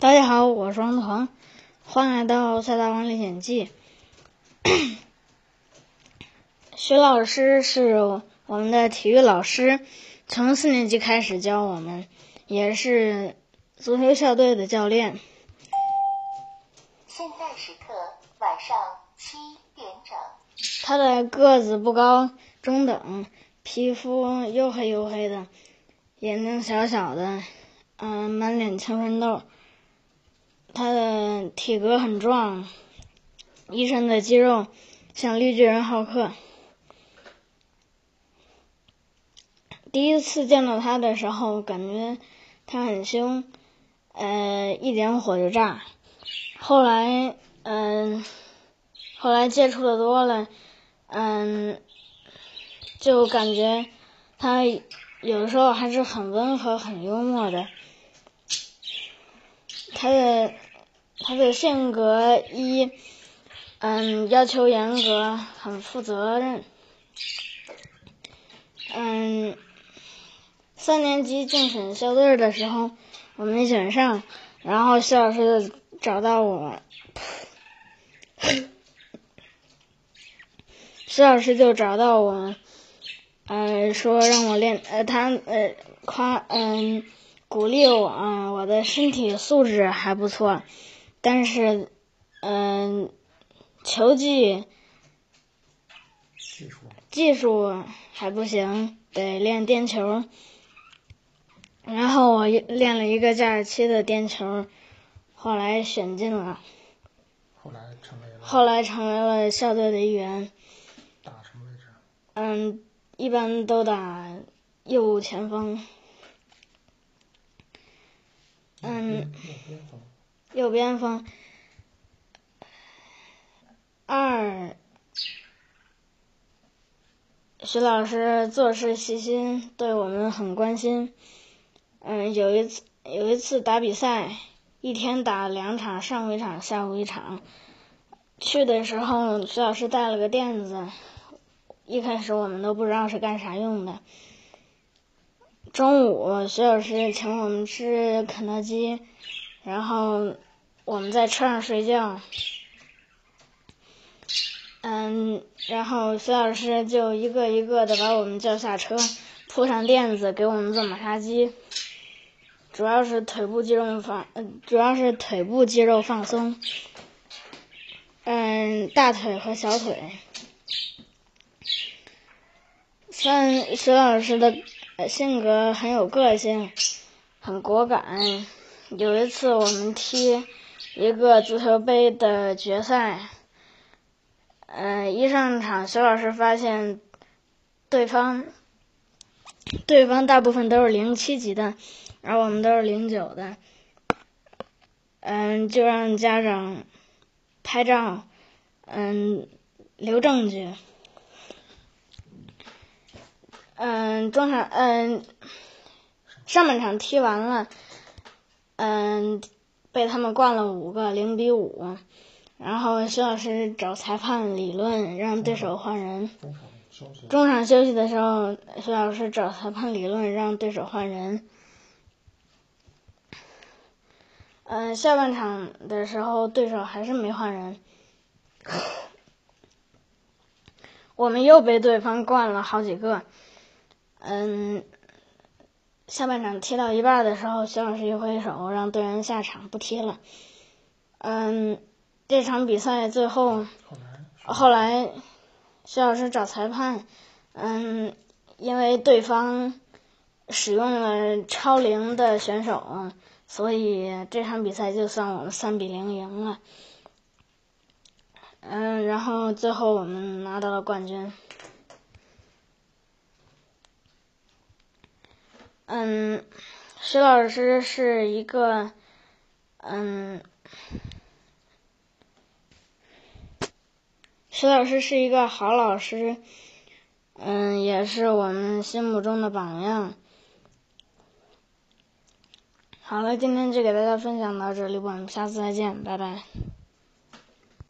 大家好，我是王腾，欢迎来到《赛大王历险记》。徐老师是我们的体育老师，从四年级开始教我们，也是足球校队的教练。现在时刻晚上七点整。他的个子不高，中等，皮肤黝黑黝黑的，眼睛小小的，嗯、满脸青春痘。他的体格很壮，一身的肌肉像绿巨人浩克。第一次见到他的时候，感觉他很凶，呃，一点火就炸。后来，嗯、后来接触的多了，嗯，就感觉他有的时候还是很温和、很幽默的。他的他的性格一，嗯，要求严格，很负责任。嗯，三年级竞选校队的时候，我没选上，然后徐老师就找到我，徐老师就找到我，呃，说让我练，他呃夸，嗯、鼓励我，啊，我的身体素质还不错，但是，嗯、球技技术技术还不行，得练颠球。然后我练了一个假期的颠球，后来选进了，后来成为了后来成为了校队的一员。打什么位置？嗯，一般都打右前锋，嗯，右边锋。右边锋。二，徐老师做事细心，对我们很关心。嗯，有一次有一次打比赛，一天打两场，上午一场，下午一场。去的时候，徐老师带了个垫子，一开始我们都不知道是干啥用的。中午，徐老师请我们吃肯德基，然后我们在车上睡觉。嗯，然后徐老师就一个一个的把我们叫下车，铺上垫子给我们做马杀鸡，主要是腿部肌肉放，主要是腿部肌肉放松。嗯，大腿和小腿。三徐老师的性格很有个性，很果敢。有一次我们踢一个足球杯的决赛，嗯、一上场，徐老师发现对方对方大部分都是零七级的，而我们都是零九的，嗯，就让家长拍照，嗯，留证据。嗯，中场嗯，上半场踢完了，嗯，被他们灌了五个，零比五。然后徐老师找裁判理论，让对手换人。中场休息。的时候，徐老师找裁判理论，让对手换人。嗯、下半场的时候，对手还是没换人，我们又被对方灌了好几个。嗯，下半场踢到一半的时候，徐老师一挥手，让队员下场不踢了。嗯，这场比赛最后。后来徐老师找裁判，嗯，因为对方使用了超龄的选手，所以这场比赛就算我们三比零赢了。嗯，然后最后我们拿到了冠军。嗯，徐老师是一个，嗯。徐老师是一个好老师，嗯，也是我们心目中的榜样。好了，今天就给大家分享到这里，我们下次再见，拜拜。